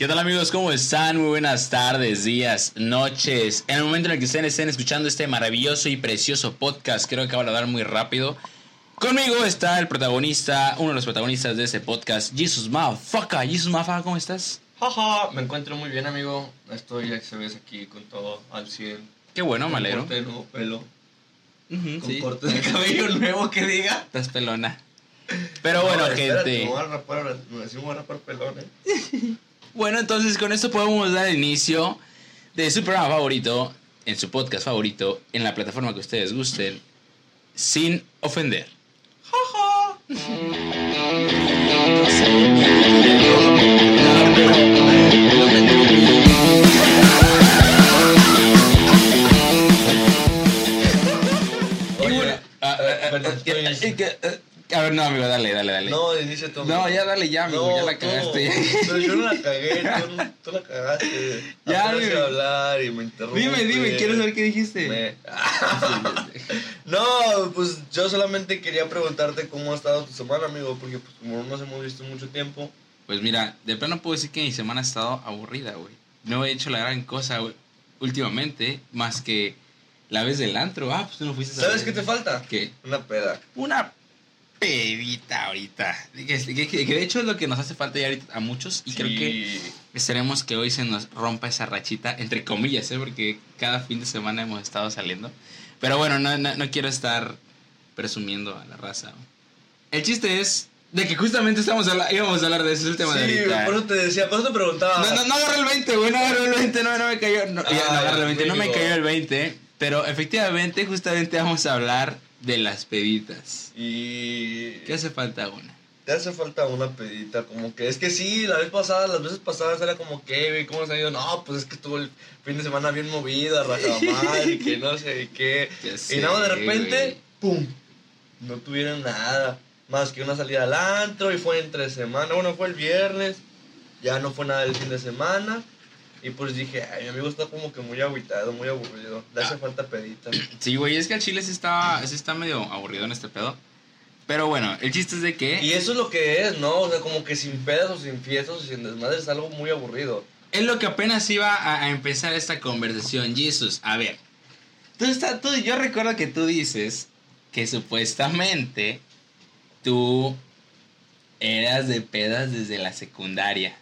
¿Qué tal amigos? ¿Cómo están? Muy buenas tardes, días, noches. En el momento en el que estén, estén escuchando este maravilloso y precioso podcast, creo que va a dar muy rápido. Conmigo está el protagonista, uno de los protagonistas de este podcast, Jesus Motherfucker. Jesus Motherfucker, ¿cómo estás? Jaja, me encuentro muy bien, amigo. Estoy, ya se ves aquí con todo al 100. Qué bueno, Con malero. corte de nuevo pelo. Con sí. corte de cabello nuevo que diga. Estás pelona. Pero bueno, espérate, gente. Me voy a rapar, me me voy a rapar pelón, eh. Bueno, entonces con esto podemos dar inicio de su programa favorito, en su podcast favorito, en la plataforma que ustedes gusten, sin ofender. Perdón, estoy- eh, A ver, no, amigo, dale, dale, dale. No, dice. No, ya dale ya, amigo, ya la cagaste. Pero yo no la cagué, tú, tú la cagaste. Ya, Apenas dime. iba a hablar y me interrumpes. Dime, dime, quiero saber qué dijiste. Me- No, pues yo solamente quería preguntarte cómo ha estado tu semana, amigo, porque pues como no nos hemos visto mucho tiempo. Pues mira, de plano puedo decir que mi semana ha estado aburrida, güey. No he hecho la gran cosa, güey, últimamente, más que la vez del antro. Ah, pues tú no fuiste esa ¿Sabes qué te falta? ¿Qué? Una peda. Una pedita ahorita. Que, que- que- de hecho es lo que nos hace falta ya ahorita a muchos. Y creo que esperemos que hoy se nos rompa esa rachita, entre comillas, ¿eh? Porque cada fin de semana hemos estado saliendo. Pero bueno, no, no, no quiero estar presumiendo a la raza. El chiste es de que justamente estamos habla- íbamos a hablar de eso, es el tema de Sí, ahorita. por eso te decía, por eso te preguntaba. No, no, no agarré el 20, güey, no agarré el 20, no, no me cayó. No, ya, no Ah, agarré el 20, no me cayó el 20. Pero efectivamente, justamente vamos a hablar de las peditas. Y. ¿Qué hace falta una? Te hace falta una pedita, como que es que sí, la vez pasada, las veces pasadas era como que, ¿cómo se ha ido? No, pues es que estuvo el fin de semana bien movida, y que no sé qué. Y nada, de repente, güey. ¡pum! No tuvieron nada, más que una salida al antro y fue entre semana, bueno, fue el viernes, ya no fue nada el fin de semana. Y pues dije, ay, mi amigo está como que muy agüitado, muy aburrido, le Ah. hace falta pedita. Sí, güey, es que el chile sí está, sí está medio aburrido en este pedo. Pero bueno, el chiste es de que Y eso es lo que es, ¿no? O sea, como que sin pedas o sin fiestas o sin desmadres es algo muy aburrido. es lo que apenas iba a, a empezar esta conversación. Jesus, a ver. Tú está, tú, yo recuerdo que tú dices que supuestamente tú eras de pedas desde la secundaria.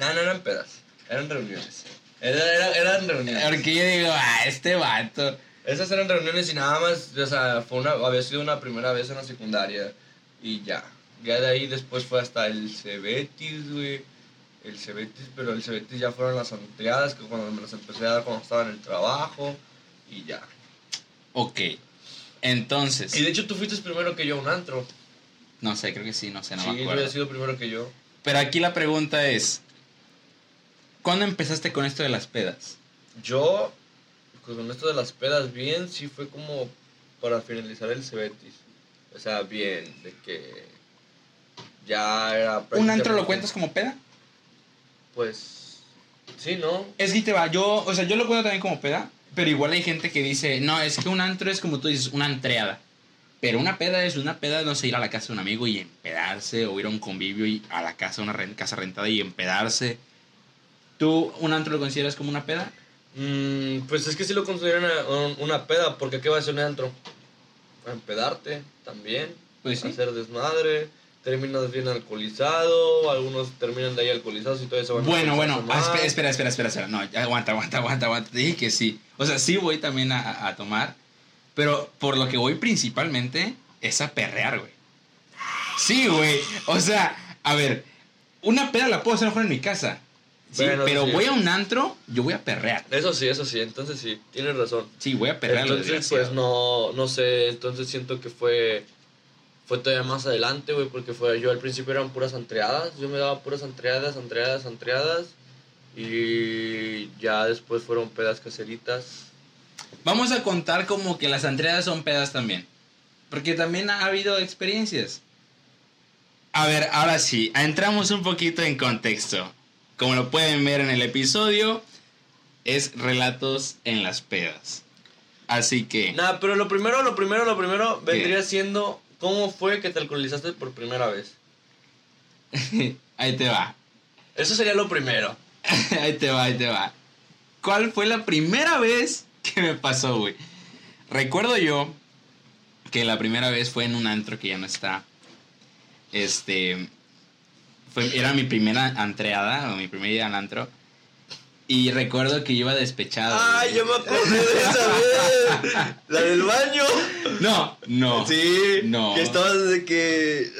No, no eran pedas, eran reuniones. Era, era- eran reuniones. Porque yo digo, ah, este vato. Esas eran reuniones y nada más, o sea, fue una, había sido una primera vez en la secundaria y ya. Ya de ahí después fue hasta el Cebetis, güey. El Cebetis, pero el Cebetis ya fueron las ampliadas, que cuando me las empecé a dar cuando estaba en el trabajo y ya. Ok. Entonces, Y de hecho tú fuiste primero que yo a un antro. no sé, creo que sí, no sé, no sí, me acuerdo. habías sido primero que yo. Pero aquí la pregunta es, ¿cuándo empezaste con esto de las pedas? Yo, pues, con esto de las pedas, bien, sí fue como para finalizar el Cebetis. O sea, bien, de que ya era ¿Un antro lo cuentas como peda? Pues, sí, ¿no? Es que te va, yo, o sea, yo lo cuento también como peda, pero igual hay gente que dice, no, es que un antro es como tú dices, una entreada. Pero una peda es una peda, no sé, ir a la casa de un amigo y empedarse, o ir a un convivio y a la casa, una casa rentada y empedarse. ¿Tú un antro lo consideras como una peda? Mm, pues es que sí lo consideran una, una peda, porque ¿qué va a ser un antro? A empedarte también, Pues sí. hacer desmadre, terminas bien alcoholizado, algunos terminan de ahí alcoholizados y todo eso. Bueno, bueno, ah, espe- espera, espera, espera, espera. No, aguanta, aguanta, aguanta, aguanta. Te dije que sí. O sea, sí voy también a- a, a tomar, pero por lo que voy principalmente es a perrear, güey. Sí, güey. O sea, a ver, una peda la puedo hacer mejor en mi casa. Sí, Bueno, pero sí. voy a un antro, yo voy a perrear. Eso sí, eso sí, entonces sí, tienes razón. Sí, voy a perrear. Entonces, pues no, no sé, entonces siento que fue, fue todavía más adelante, güey, porque fue, yo al principio eran puras antreadas, yo me daba puras antreadas, antreadas, antreadas, y ya después fueron pedas caseritas. Vamos a contar como que las entregas son pedas también. Porque también ha habido experiencias. A ver, ahora sí, entramos un poquito en contexto. Como lo pueden ver en el episodio, es relatos en las pedas. Así que... Nada, pero lo primero, lo primero, lo primero vendría siendo cómo fue que te alcoholizaste por primera vez. Ahí te va. Eso sería lo primero. ahí te va, ahí te va. ¿Cuál fue la primera vez que me pasó, güey? Recuerdo yo que la primera vez fue en un antro que ya no está. Este. Fue, era mi primera antreada, o mi primera ida al antro. Y recuerdo que iba despechado. ¡Ay, yo me acuerdo de esa vez! ¿La del baño? No, no. Sí. No. Que estabas de que.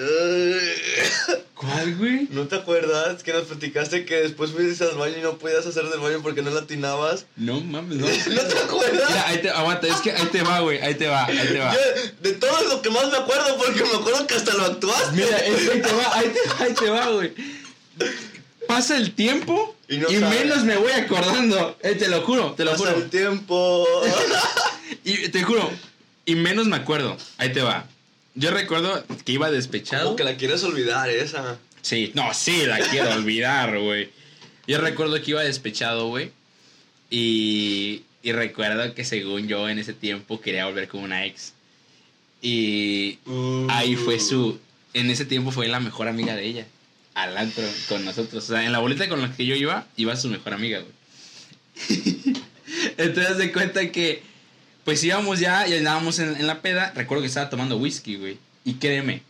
¿Cuál, güey? ¿No te acuerdas que nos platicaste que después fuiste al baño y no podías hacer del baño porque no latinabas? No mames, no. ¿No te acuerdas? Mira, ahí te, aguanta, es que ahí te va, güey, ahí te va, ahí te va. Yo, de todo lo que más me acuerdo, porque me acuerdo que hasta lo actuaste. Mira, es ahí te va, ahí te va, ahí te va, güey. Pasa el tiempo Y no menos me voy acordando. Eh, te lo juro, te lo Pasa juro. el tiempo. Y te juro, y menos me acuerdo. Ahí te va. Yo recuerdo que iba despechado. Como que la quieres olvidar esa. Sí, no, sí, la quiero olvidar, güey. Yo recuerdo que iba despechado, güey. Y, y recuerdo que según yo en ese tiempo quería volver con una ex. Y ahí fue su... En ese tiempo fue la mejor amiga de ella. Al antro con nosotros. O sea, en la boleta con la que yo iba, iba su mejor amiga, güey. Entonces de cuenta que... Pues íbamos ya y andábamos en, en la peda. Recuerdo que estaba tomando whisky, güey. Y créeme,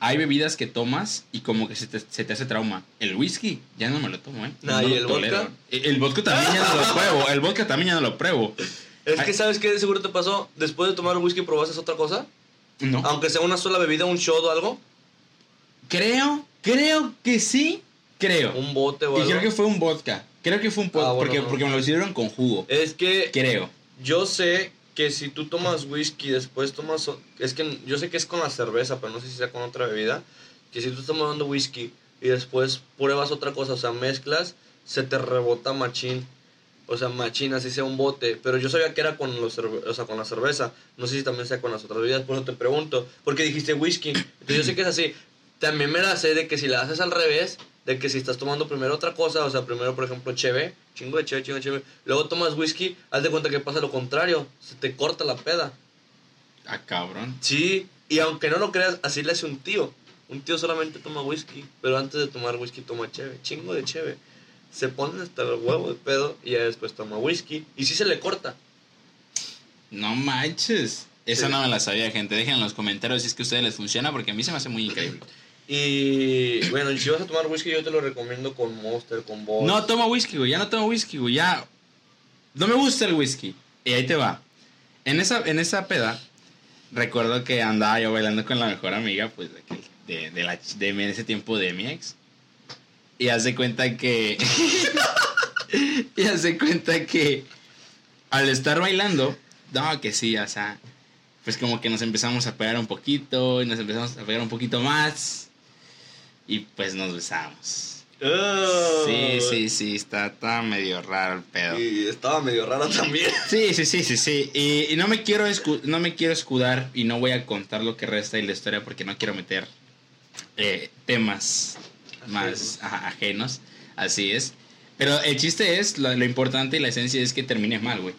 hay bebidas que tomas y como que se te, se te hace trauma. El whisky, ya no me lo tomo, ¿eh? Nah, No ¿y el tolero. vodka? El, el vodka también ya no lo pruebo. El vodka también ya no lo pruebo. Es Ay. que, ¿sabes qué? De seguro te pasó. Después de tomar whisky, ¿probaste otra cosa? No. Aunque sea una sola bebida, un shot o algo. Creo, creo que sí. Creo. Un bote o Y algo. creo que fue un vodka. Creo que fue un vodka. Ah, bueno, porque, no. porque me lo hicieron con jugo. Es que Creo. yo sé que si tú tomas whisky, después tomas... Es que yo sé que es con la cerveza, pero no sé si sea con otra bebida. Que si tú estás tomando whisky y después pruebas otra cosa, o sea, mezclas, se te rebota machín. O sea, machín, así sea un bote. Pero yo sabía que era con, los o sea, con la cerveza. No sé si también sea con las otras bebidas, por eso te pregunto. Porque dijiste whisky. Entonces yo sé que es así. También me la sé de que si la haces al revés, de que si estás tomando primero otra cosa, o sea, primero, por ejemplo, cheve, chingo de cheve, chingo de cheve, luego tomas whisky, haz de cuenta que pasa lo contrario, se te corta la peda. Ah, cabrón. Sí, y aunque no lo creas, así le hace un tío. Un tío solamente toma whisky, pero antes de tomar whisky toma cheve, chingo de cheve. Se pone hasta el huevo de pedo y ya después toma whisky. Y sí se le corta. No manches. Esa Sí. no me la sabía, gente. Dejen en los comentarios si es que a ustedes les funciona porque a mí se me hace muy increíble. Y bueno, si vas a tomar whisky, yo te lo recomiendo con Monster, con Boss. No tomo whisky, güey. Ya no tomo whisky, güey. Ya. No me gusta el whisky. Y ahí te va. En esa, en esa peda, recuerdo que andaba yo bailando con la mejor amiga, pues, de, de, la, de ese tiempo de mi ex. Y hace cuenta que. y hace cuenta que. Al estar bailando, no, que sí, o sea. Pues como que nos empezamos a pegar un poquito. Y nos empezamos a pegar un poquito más. Y pues nos besamos. Ah. Sí, sí, sí, está, está medio raro el pedo. Y estaba medio raro también. Sí, sí, sí, sí, sí. Y, y no, me quiero escu- no me quiero escudar y no voy a contar lo que resta de la historia porque no quiero meter eh, temas más ajá, ajenos. Así es. Pero el chiste es, lo, lo importante y la esencia es que termine mal, güey.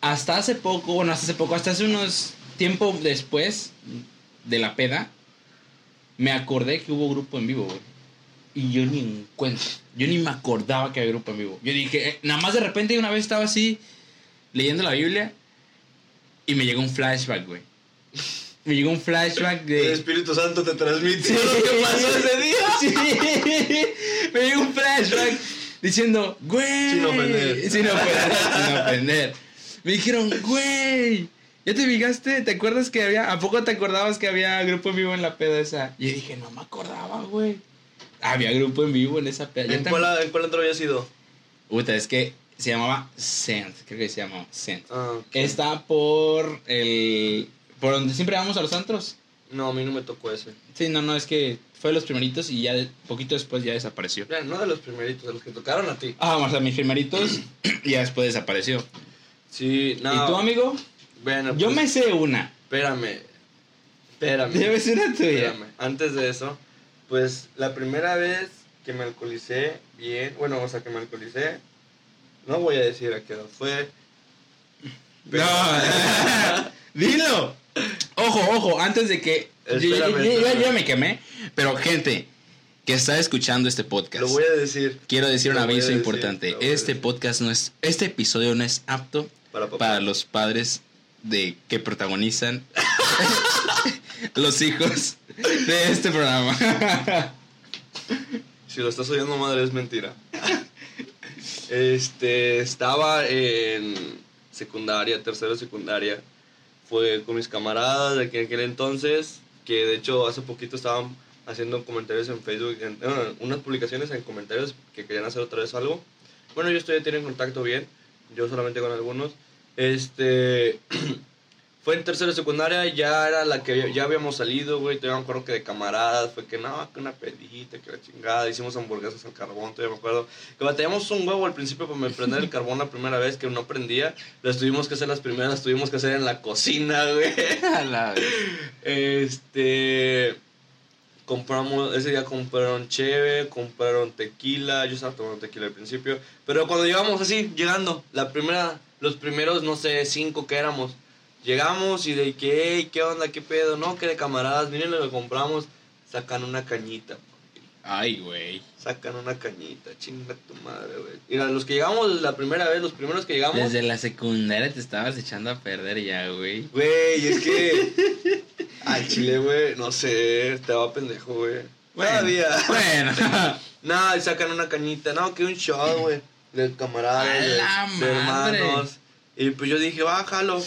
Hasta hace poco, bueno, hasta hace poco, hasta hace unos tiempo después de la peda, me acordé que hubo grupo en vivo, güey. Y yo ni en cuenta. Yo ni me acordaba que había grupo en vivo. Yo dije, eh, nada más de repente una vez estaba así leyendo la Biblia y me llegó un flashback, güey. Me llegó un flashback El de... Espíritu Santo te transmite Sí. lo que pasó ese día. Sí. Me llegó un flashback diciendo, güey. Sin ofender. Sin ofender, sin ofender. Me dijeron, güey. ¿Ya te fijaste? ¿Te acuerdas que había... ¿A poco te acordabas que había grupo en vivo en la peda esa? Y dije, no me acordaba, güey. Había grupo en vivo en esa peda. ¿En cuál, ¿En cuál antro había sido? Puta, es que se llamaba Sent. Creo que se llamaba Sent. Ah, ok. Está por el... Por donde siempre vamos a los antros. No, a mí no me tocó ese. Sí, no, no, es que fue de los primeritos y ya de- poquito después ya desapareció. Ya, no de los primeritos, de los que tocaron a ti. Ah, o sea, mis primeritos y ya después desapareció. Sí, no. ¿Y tú, amigo? Bueno, Yo pues, me sé una. Espérame. Espérame. Debe ser una tuya. Espérame. Antes de eso, pues la primera vez que me alcoholicé bien, bueno, o sea, que me alcoholicé, no voy a decir a qué edad fue. pero- No, dilo. Ojo, ojo, antes de que... Yo, yo- Espérame, yo- yo- espérame. yo me quemé, pero gente, que está escuchando este podcast. Lo voy a decir. Quiero decir un aviso importante. Este podcast no es, este episodio no es apto para, los padres de que protagonizan los hijos de este programa. si lo estás oyendo, madre, es mentira. Este, estaba en secundaria, tercero secundaria. Fue con mis camaradas de aquel entonces, que de hecho hace poquito estaban haciendo comentarios en Facebook, en, unas publicaciones en comentarios que querían hacer otra vez algo. Bueno, yo estoy en contacto bien, yo solamente con algunos. Este, fue en tercera secundaria, ya era la que ya habíamos salido, güey, todavía me acuerdo que de camaradas, fue que no, que una pedita, que la chingada, hicimos hamburguesas al carbón, todavía me acuerdo. Que batallamos un huevo al principio para prender el carbón la primera vez, que no prendía, las tuvimos que hacer las primeras, las tuvimos que hacer en la cocina, güey. este compramos, ese día compraron cheve, compraron tequila, yo estaba tomando tequila al principio, pero cuando llegamos así, llegando, la primera, los primeros, no sé, cinco que éramos, Llegamos y de que, ¿qué onda? ¿Qué pedo? No, que de camaradas, miren lo que compramos. Sacan una cañita. Ay, güey. Sacan una cañita, chinga tu madre, güey. Mira, los que llegamos la primera vez, los primeros que llegamos. Desde la secundaria te estabas echando a perder ya, güey. Güey, es que. Al chile, güey, no sé, estaba pendejo, güey. Bueno, Todavía. Bueno. no, sacan una cañita, no, que un show, güey. De camaradas, de, de hermanos. Y pues yo dije, bájalo.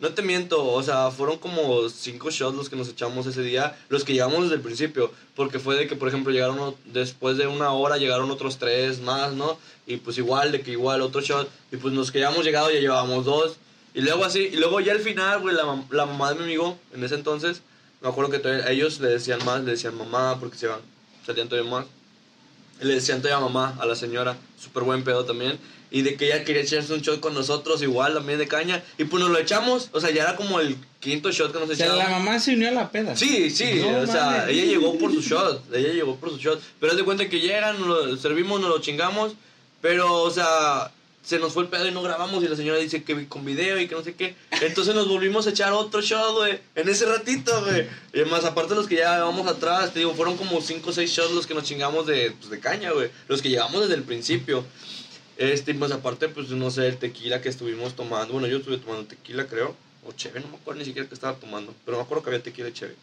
No te miento, o sea, fueron como cinco shots los que nos echamos ese día, los que llegamos desde el principio, porque fue de que, por ejemplo, llegaron después de una hora, llegaron otros tres más, ¿no? Y pues igual, de que igual otro shot, y pues nos que habíamos llegado ya llevábamos dos, y luego así, y luego ya al final, güey, la, la mamá de mi amigo, en ese entonces, me acuerdo que ellos le decían más, le decían mamá, porque se iban, salían todavía más, le decían todavía mamá a la señora, súper buen pedo también. Y de que ella quería echarse un shot con nosotros, igual también de caña, y pues nos lo echamos, o sea, ya era como el quinto shot que nos echamos. O sea, la mamá se unió a la peda. Sí, sí, o sea, ella llegó por su shot, ella llegó por su shot, pero es de cuenta que llegan, nos lo servimos, nos lo chingamos, pero, o sea, se nos fue el pedo y no grabamos y la señora dice que con video y que no sé qué. Entonces nos volvimos a echar otro shot, güey, en ese ratito, güey. Y más aparte los que ya vamos atrás, te digo, fueron como 5 o 6 shots los que nos chingamos de, pues, de caña, güey. Los que llevamos desde el principio. Este, más aparte, pues no sé, el tequila que estuvimos tomando. Bueno, yo estuve tomando tequila, creo. O cheve, no me acuerdo ni siquiera que estaba tomando. Pero me acuerdo que había tequila y cheve.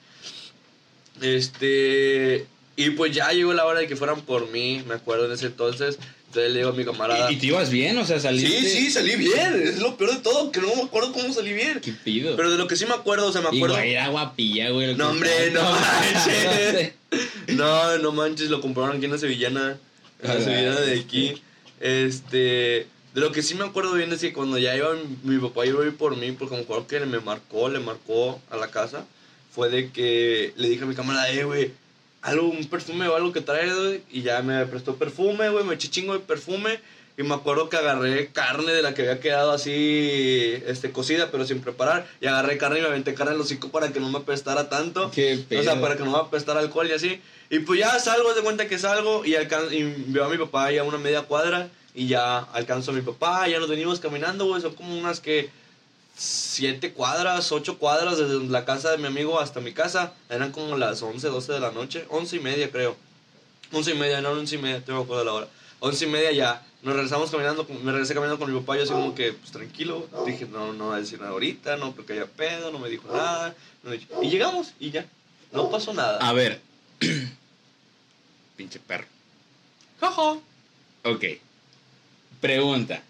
Este. Y pues ya llegó la hora de que fueran por mí, me acuerdo en ese entonces. Entonces le digo a mi camarada. ¿Y, te ibas bien? O sea, saliste. Sí, sí, salí bien. Es lo peor de todo, que no me acuerdo cómo salí bien. ¿Qué pido? Pero de lo que sí me acuerdo, o sea, me acuerdo. Y era guapilla, güey. No, hombre, no, manches. No, no manches, lo compraron aquí en la Sevillana. En la Sevillana de aquí. Este, de lo que sí me acuerdo bien es que cuando ya iba mi, papá iba a ir por mí, porque me acuerdo que me marcó, le marcó a la casa, fue de que le dije a mi cámara, eh, güey, algo, un perfume o algo que trae, güey, y ya me prestó perfume, güey, me eché chingo de perfume, y me acuerdo que agarré carne de la que había quedado así, este, cocida, pero sin preparar. Y agarré carne y me aventé carne en el hocico para que no me apestara tanto. Qué o sea, para que no me apestara alcohol y así. Y pues ya salgo, de cuenta que salgo y, y veo a mi papá ya una media cuadra. Y ya alcanzo a mi papá, ya nos venimos caminando, güey. Son como unas que siete cuadras, ocho cuadras desde la casa de mi amigo hasta mi casa. Eran como las 11, 12 de la noche. Once y media, creo. Once y media, no, once y media, tengo que acuerdo de la hora. Once y media ya nos regresamos caminando, me regresé caminando con mi papá, yo así como que, pues tranquilo, dije, no, no va a decir nada ahorita, no porque haya pedo, no me dijo nada, y llegamos y ya, no pasó nada. A ver, pinche perro. Jaja. Ok, pregunta,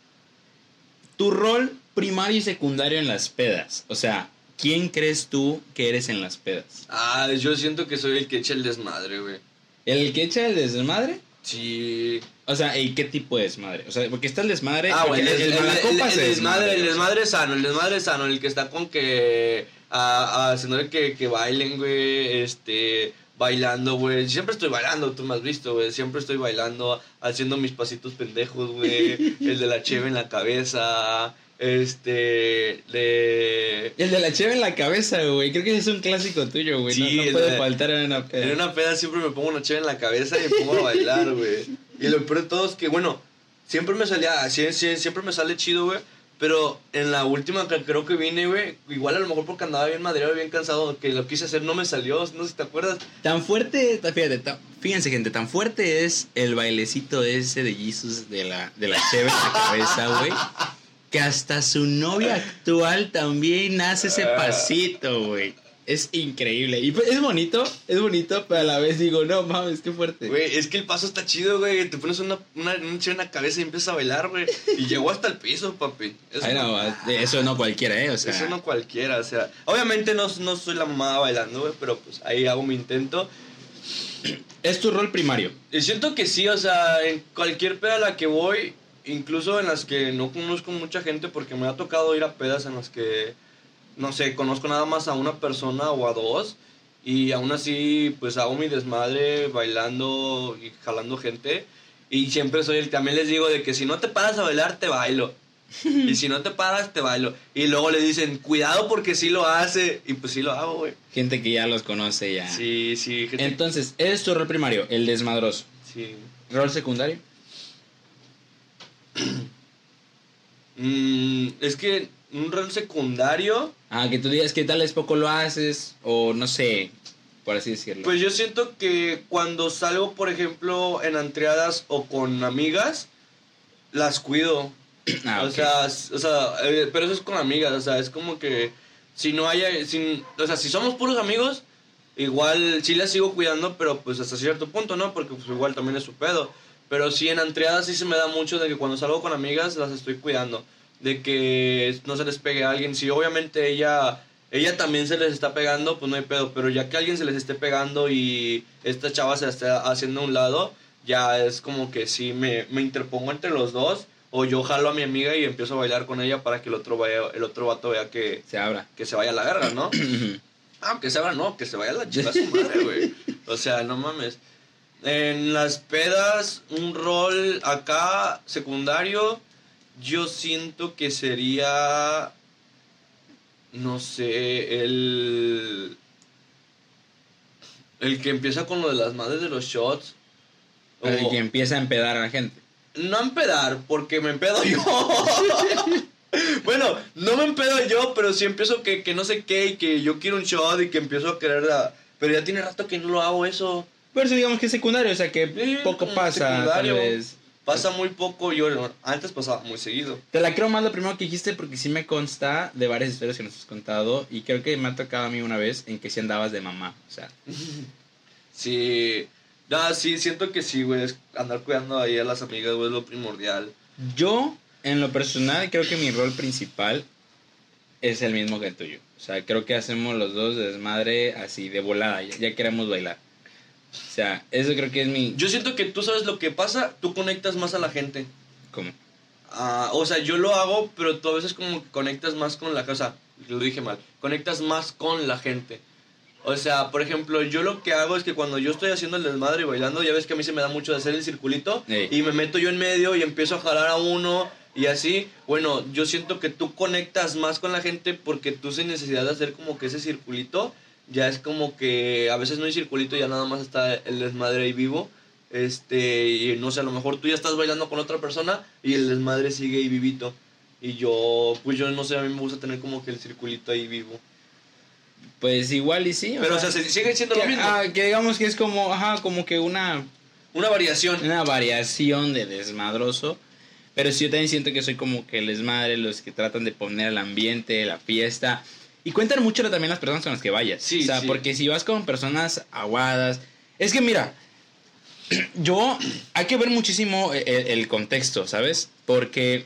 tu rol primario y secundario en las pedas, o sea, ¿quién crees tú que eres en las pedas? Ah, yo siento que soy el que echa el desmadre, güey. ¿El que echa el desmadre? Sí. O sea, ¿y qué tipo de desmadre? O sea, porque está el desmadre. Ah, bueno, el, el, desmadre, el desmadre sano, el desmadre sano, el que está con que. A, haciéndole que, que bailen, güey. Este. Bailando, güey. Siempre estoy bailando, tú me has visto, güey. Siempre estoy bailando, haciendo mis pasitos pendejos, güey. el de la cheve en la cabeza. Este. De. El de la cheve en la cabeza, güey. Creo que ese es un clásico tuyo, güey. Sí, no, puede faltar en una peda. En una peda siempre me pongo una cheve en la cabeza y me pongo a bailar, güey. Y lo peor de todo es que, bueno, siempre me salía. Siempre me sale chido, güey. Pero en la última que creo que vine, güey, igual a lo mejor porque andaba bien madreado, bien cansado, que lo quise hacer, no me salió, no sé si te acuerdas. Tan fuerte, fíjate, fíjense gente, tan fuerte es el bailecito ese de Jesus de la, de la cheve en la cabeza, güey. Que hasta su novia actual también hace ese pasito, güey. Es increíble. Y pues, es bonito, es bonito, pero a la vez digo, no mames, qué fuerte. Güey, es que el paso está chido, güey. Te pones una, una, en la cabeza y empiezas a bailar, güey. Y llegó hasta el piso, papi. Eso, Ay, no, eso no cualquiera, ¿eh? O sea. Eso no cualquiera, o sea. Obviamente no, no soy la mamá bailando, güey, pero pues ahí hago mi intento. ¿Es tu rol primario? Y siento que sí, o sea, en cualquier peda a la que voy, incluso en las que no conozco mucha gente, porque me ha tocado ir a pedas en las que no sé, conozco nada más a una persona o a dos y aún así pues hago mi desmadre bailando y jalando gente y siempre soy el también les digo de que si no te paras a bailar te bailo. Y si no te paras te bailo. Y luego le dicen cuidado porque sí lo hace y pues sí lo hago güey. Gente que ya los conoce ya. Sí sí entonces es tu rol primario el desmadroso sí. Rol secundario mm, es que un rol secundario. Ah, que tú digas que tal vez poco lo haces, o no sé, por así decirlo. Pues yo siento que cuando salgo, por ejemplo, en entradas o con amigas, las cuido. Ah, o, sea, o sea, eh, pero eso es con amigas, o sea, es como que si no haya, sin, o sea, si somos puros amigos, igual sí las sigo cuidando, pero pues hasta cierto punto, ¿no? Porque pues igual también es su pedo. Pero sí en entradas sí se me da mucho de que cuando salgo con amigas las estoy cuidando de que no se les pegue a alguien. Si obviamente ella, ella también se les está pegando, pues no hay pedo. Pero ya que alguien se les esté pegando y esta chava se está haciendo a un lado, ya es como que sí me, me interpongo entre los dos. O yo jalo a mi amiga y empiezo a bailar con ella para que el otro vaya, el otro vato vea que se abra. Que se vaya a la verga, ¿no? ah, que se abra, no, que se vaya a la chica su madre, güey. O sea, no mames. En las pedas, un rol acá secundario yo siento que sería, no sé, el... El que empieza con lo de las madres de los shots. El que empieza a empedar a la gente. No a empedar, porque me empedo yo. bueno, no me empedo yo, pero sí empiezo que, que no sé qué y que yo quiero un shot y que empiezo a querer... Pero ya tiene rato que no lo hago eso. Pero digamos que es secundario, o sea que poco pasa. Tal vez. Pasa muy poco, yo antes pasaba muy seguido. Te la creo más lo primero que dijiste porque sí me consta de varias historias que nos has contado y creo que me ha tocado a mí una vez en que sí andabas de mamá, o sea. sí, no, sí, siento que sí, güey, andar cuidando ahí a las amigas, güey, es lo primordial. Yo, en lo personal, creo que mi rol principal es el mismo que el tuyo. O sea, creo que hacemos los dos de desmadre así, de volada, ya queremos bailar. O sea, eso creo que es mi... Yo siento que tú sabes lo que pasa, tú conectas más a la gente. ¿Cómo? Ah, o sea, yo lo hago, pero tú a veces como que conectas más con la casa. Lo dije mal. Conectas más con la gente. O sea, por ejemplo, yo lo que hago es que cuando yo estoy haciendo el desmadre y bailando, ya ves que a mí se me da mucho de hacer el circulito. Y me meto yo en medio y empiezo a jalar a uno y así. Bueno, yo siento que tú conectas más con la gente porque tú sin necesidad de hacer como que ese circulito ya es como que a veces no hay circulito, ya nada más está el desmadre ahí vivo. Este, y no sé, a lo mejor tú ya estás bailando con otra persona y el desmadre sigue ahí vivito. Y yo, pues yo no sé, a mí me gusta tener como que el circulito ahí vivo. Pues igual y sí. Pero, o sea, sigue siendo lo mismo. Ah, que digamos que es como, ajá, como que una... Una variación. Una variación de desmadroso. Pero sí, yo también siento que soy como que el desmadre, los que tratan de poner el ambiente, la fiesta. Y cuentan mucho también las personas con las que vayas. Sí, o sea, porque si vas con personas aguadas. Es que mira, yo. Hay que ver muchísimo el, el contexto, ¿sabes? Porque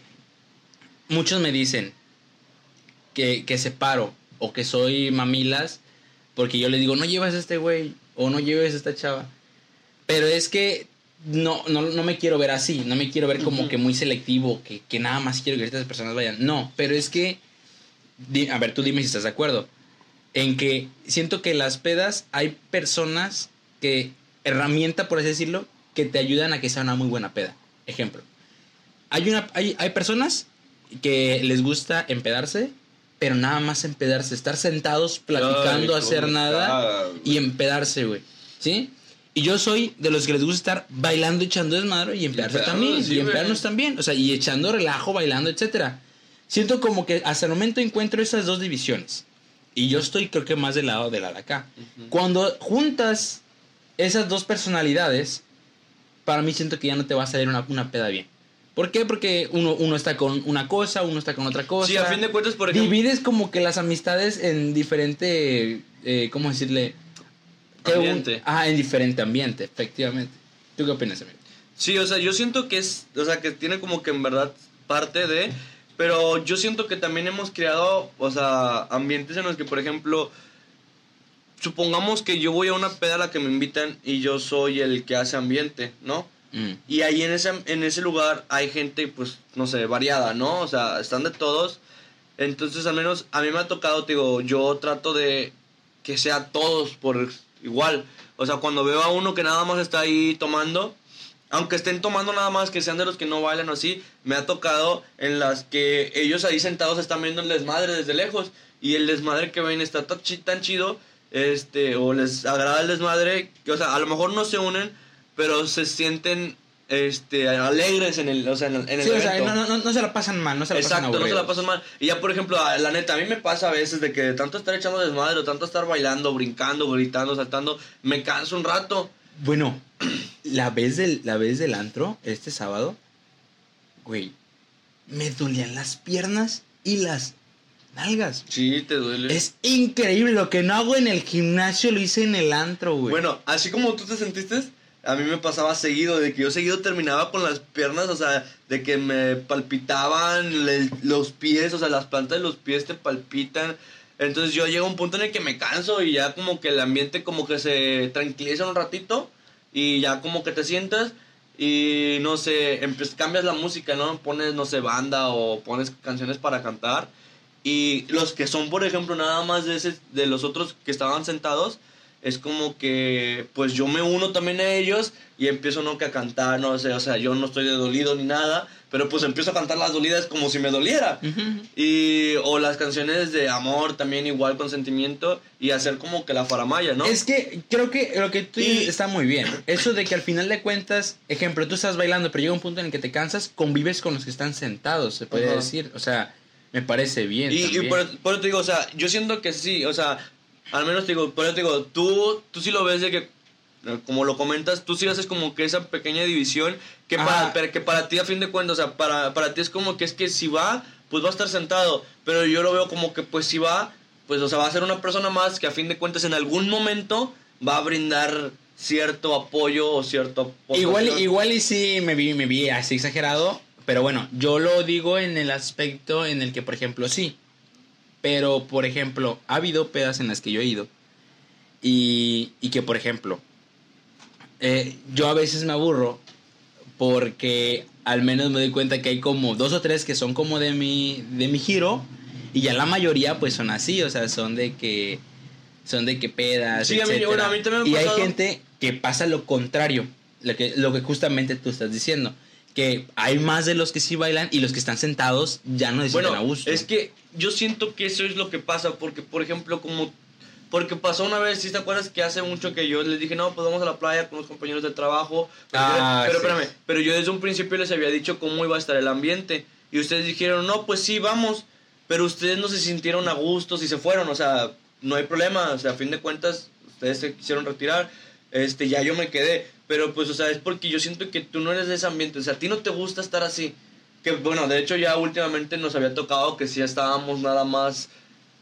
muchos me dicen que, que separo o que soy mamilas porque yo le digo, no llevas a este güey o no lleves a esta chava. Pero es que no, no, no me quiero ver así, no me quiero ver como que muy selectivo, que, que nada más quiero que estas personas vayan. No, pero es que a ver, tú dime si estás de acuerdo, en que siento que las pedas hay personas que, herramienta por así decirlo, que te ayudan a que sea una muy buena peda. Ejemplo, hay, una, hay, hay personas que les gusta empedarse, pero nada más empedarse, estar sentados platicando, hacer nada y empedarse, güey. ¿Sí? Y yo soy de los que les gusta estar bailando, echando desmadre y empedarse también. y empedarnos también. O sea, y echando relajo, bailando, etcétera. Siento como que hasta el momento encuentro esas dos divisiones. Y yo estoy creo que más del lado de la de acá. Cuando juntas esas dos personalidades, para mí siento que ya no te va a salir una, una peda bien. ¿Por qué? Porque uno, uno está con una cosa, uno está con otra cosa. Sí, a fin de cuentas, por ejemplo. Divides como que las amistades en diferente, eh, ¿cómo decirle? Que un- Ambiente. ah, en diferente ambiente, efectivamente. ¿Tú qué opinas, amigo? Sí, o sea, yo siento que es, o sea, que tiene como que en verdad parte de, pero yo siento que también hemos creado, o sea, ambientes en los que, por ejemplo, supongamos que yo voy a una peda a la que me invitan y yo soy el que hace ambiente, ¿no? Mm. Y ahí en ese, en ese lugar hay gente, pues, no sé, variada, ¿no? O sea, están de todos. Entonces, al menos a mí me ha tocado, te digo, yo trato de que sea todos por igual. O sea, cuando veo a uno que nada más está ahí tomando, aunque estén tomando nada más, que sean de los que no bailan o así, me ha tocado en las que ellos ahí sentados están viendo el desmadre desde lejos. Y el desmadre que ven está tan, chi- tan chido, este, o les agrada el desmadre, que, o sea, a lo mejor no se unen, pero se sienten este, alegres en el, o sea, en el, en el Sí, o sea, no, no, no se la pasan mal, no se la Exacto, pasan no se la pasan mal. Y ya, por ejemplo, a- la neta, a mí me pasa a veces de que de tanto estar echando desmadre, o tanto estar bailando, brincando, gritando, saltando, me canso un rato. Bueno, la vez del, la vez del antro, este sábado, güey, me dolían las piernas y las nalgas. Sí, te duele. Es increíble, lo que no hago en el gimnasio lo hice en el antro, güey. Bueno, así como tú te sentiste, a mí me pasaba seguido, de que yo seguido terminaba con las piernas, o sea, de que me palpitaban le- los pies, o sea, las plantas de los pies te palpitan. Entonces yo llego a un punto en el que me canso y ya como que el ambiente como que se tranquiliza un ratito y ya como que te sientas y no sé, cambias la música, ¿no? Pones, no sé, banda o pones canciones para cantar. Y los que son, por ejemplo, nada más de, ese, de los otros que estaban sentados, es como que, pues yo me uno también a ellos y empiezo, ¿no? A cantar, no sé, o sea, yo no estoy de dolido ni nada, pero pues empiezo a cantar las dolidas como si me doliera. Y, o las canciones de amor también igual con sentimiento y hacer como que la faramaya, ¿no? Es que creo que lo que tú Y- dices está muy bien. Eso de que al final de cuentas, ejemplo, tú estás bailando, pero llega un punto en el que te cansas, convives con los que están sentados, se puede decir. O sea, me parece bien. Y, por, por eso te digo, o sea, yo siento que sí, o sea, al menos te digo, por eso te digo, tú, tú sí lo ves de que, como lo comentas, tú sí haces como que esa pequeña división que para, que para ti a fin de cuentas, o sea, para, para ti es como que es que si va, pues va a estar sentado, pero yo lo veo como que pues si va, pues o sea, va a ser una persona más que a fin de cuentas en algún momento va a brindar cierto apoyo o cierto Igual, igual y sí me vi, me vi así exagerado, pero bueno, yo lo digo en el aspecto en el que, por ejemplo, sí. Pero, por ejemplo, ha habido pedas en las que yo he ido y, y que, por ejemplo, eh, yo a veces me aburro porque al menos me doy cuenta que hay como dos o tres que son como de mi, de mi giro y ya la mayoría pues son así, o sea, son de que son de que pedas, Sí, a mí- bueno, a mí también me y hay gente que pasa lo contrario, lo que, lo que justamente tú estás diciendo, que hay más de los que sí bailan y los que están sentados ya no sienten Bueno, a gusto. es que yo siento que eso es lo que pasa, porque por ejemplo, como... Porque pasó una vez, si te acuerdas que hace mucho que yo les dije, no, pues vamos a la playa con los compañeros de trabajo. Pero, Ah, pero sí. espérame, pero yo desde un principio les había dicho cómo iba a estar el ambiente. Y ustedes dijeron, no, pues sí, vamos. Pero ustedes no se sintieron a gusto y se fueron, o sea, no hay problema. O sea, a fin de cuentas, ustedes se quisieron retirar. Este, ya yo me quedé. Pero pues, o sea, es porque yo siento que tú no eres de ese ambiente. O sea, a ti no te gusta estar así. Que bueno, de hecho ya últimamente nos había tocado que sí estábamos nada más.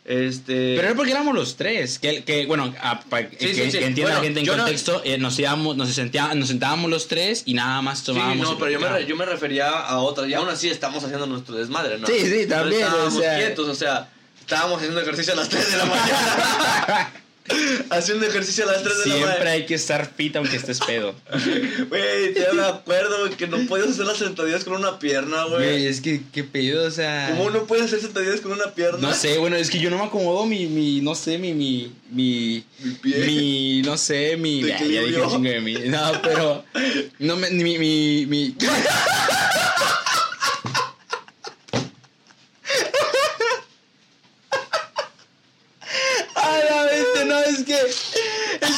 Este. Pero era porque éramos los tres. Que, que bueno, a- pa- que, sí, sí. que entienda la Bueno, gente en yo no- contexto, eh, nos, íbamos, nos, sentia- nos sentábamos los tres y nada más Sí, tomábamos. no, pero yo me, yo me refería a otra. Y aún así estamos haciendo nuestro desmadre, ¿no? Sí, sí, No también, o estábamos sea. quietos, o sea, estábamos haciendo ejercicio a las 3 de la mañana. haciendo ejercicio a las 3 de la Siempre mañana. hay que estar fit aunque estés pedo. Güey, ya me acuerdo que no puedes hacer las sentadillas con una pierna, Güey, güey. es que, qué pedo, o sea. ¿Cómo no puedes hacer sentadillas con una pierna? No sé, bueno, es que yo no me acomodo mi, mi no sé, mi, mi, mi, Mi pie. mi, no sé, mi, ya, ya dije chingo de mi, no, pero, no me, mi, mi, mi, A la bestia, no,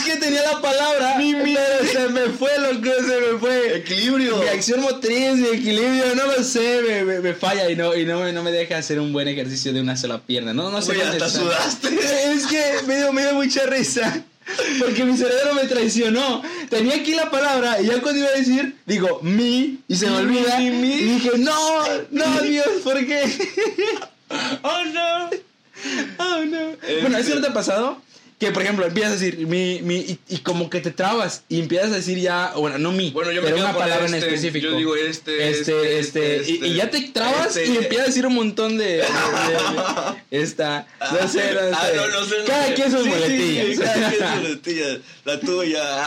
es que, tenía la palabra, pero se me fue, loco, se me fue. Equilibrio. Mi acción motriz, mi equilibrio, no lo sé, me, me, falla y no, y no, me, no me deja hacer un buen ejercicio de una sola pierna. No, no sé. Uy, hasta sudaste. Es que me dio, me dio mucha risa. Porque mi cerebro me traicionó. Tenía aquí la palabra y ya cuando iba a decir, digo, mi, y se me olvida. Mi, mi. Y dije, no, no, Dios, ¿por qué? oh, no. Oh, no. Bueno, ¿eso no te ha pasado? Que por ejemplo empiezas a decir mi, mi, y, como que te trabas y empiezas a decir ya, bueno, no mi, bueno, yo me pero una palabra este, en específico. Yo digo este, este, este, este, y, y, ya te trabas y empiezas a decir un montón de, de, de esta, no sé, no sé. Ah, no, no sé cada no quien sus sí, muletillas. Sí, cada quien sus muletillas, la tuya.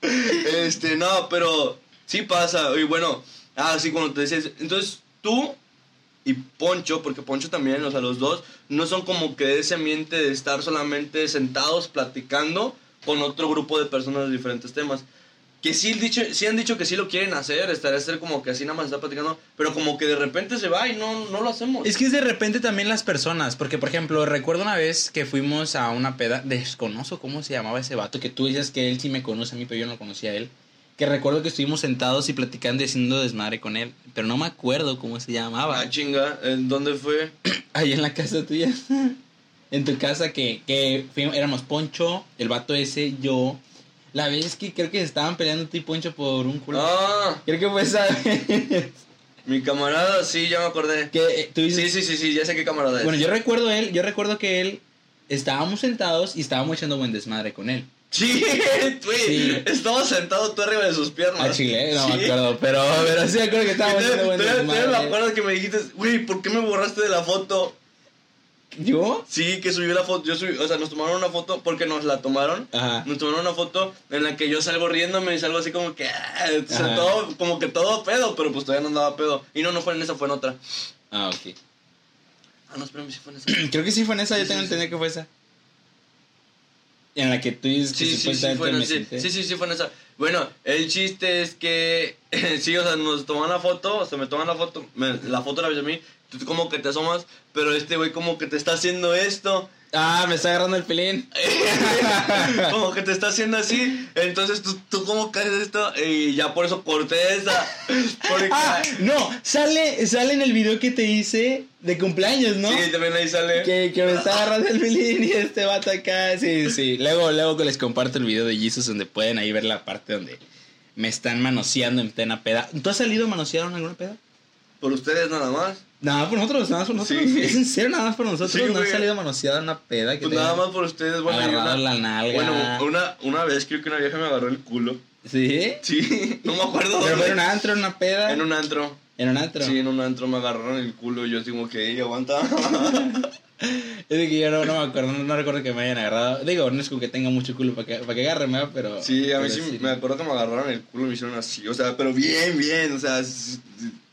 este, no, pero sí pasa, y bueno, ah, sí, cuando te decías, entonces tú y Poncho, porque Poncho también, o sea, los dos, no son como que ese ambiente de estar solamente sentados platicando con otro grupo de personas de diferentes temas. Que sí, han dicho que sí lo quieren hacer, estaría ser como que así nada más está platicando, pero como que de repente se va y no, no lo hacemos. Es que es de repente también las personas, porque por ejemplo, recuerdo una vez que fuimos a una peda, desconozco cómo se llamaba ese vato, que tú dices que él sí me conoce a mí, pero yo no conocía a él que recuerdo que estuvimos sentados y platicando y haciendo desmadre con él, pero no me acuerdo cómo se llamaba. Ah, chinga, ¿en dónde fue? Ahí en la casa tuya. en tu casa que, que fuimos, éramos Poncho, el vato ese, yo. La vez que creo que se estaban peleando tú y Poncho por un culo. Ah. Creo que fue esa vez. Mi camarada, sí, ya me acordé. Que, eh, ¿tú dices? Sí, sí, sí, sí, ya sé qué camarada es. Bueno, yo recuerdo él, yo recuerdo que él estábamos sentados y estábamos echando buen desmadre con él. Sí, güey. Sí. Estaba sentado tú arriba de sus piernas. A Chile, no me acuerdo, pero, pero sí me acuerdo que desmadre. Todavía me acuerdo que me dijiste, güey, ¿por qué me borraste de la foto? ¿Yo? Sí, que subí la foto. Yo subí, o sea, nos tomaron una foto porque nos la tomaron. Ajá. Nos tomaron una foto en la que yo salgo riéndome y salgo así como que. Ah, o sea, todo, como que todo pedo, pero pues todavía no andaba pedo. Y no, no fue en esa, fue en otra. Ah, ok. Ah, no, espérame, si fue en esa. Creo que sí fue en esa, yo tengo entendido que fue esa. En la que tú dices que sí, sí, sí, fue en, sí, sí, sí, sí, fue en esa. Bueno, el chiste es que, sí, o sea, nos toman la foto, o sea, me toman la foto, me, la foto la ves a mí, tú como que te asomas, pero este güey como que te está haciendo esto. Ah, me está agarrando el pelín. como que te está haciendo así. Entonces tú, tú como caes esto y ya por eso corté esa. Porque... Ah, no, sale, sale en el video que te hice de cumpleaños, ¿no? Sí, también ahí sale. Que, que me está agarrando el pelín y este vato acá. Sí, sí. Luego, luego que les comparto el video de Jesus donde pueden ahí ver la parte donde me están manoseando en plena peda. ¿Tú has salido manoseado en alguna peda? ¿Por ustedes nada más? Nada por nosotros, nada más por nosotros. Sí. Es en serio, nada más por nosotros. Sí, no ha salido manoseada una peda. Que Pues nada más por ustedes, bueno, agarrado una, la nalga. bueno, una, una vez creo que una vieja me agarró el culo. ¿Sí? Sí, no me acuerdo Pero fue en un antro, en una peda. En un antro. En un antro. Sí, en un antro me agarraron el culo y yo así como que, "Ey, aguanta. Es de que yo no, no me acuerdo, no, no recuerdo que me hayan agarrado. Digo, no es como que tenga mucho culo para que, para que agarre. Pero. Sí, a mí pero sí, me acuerdo que me agarraron el culo y me hicieron así, o sea, pero bien, bien, o sea,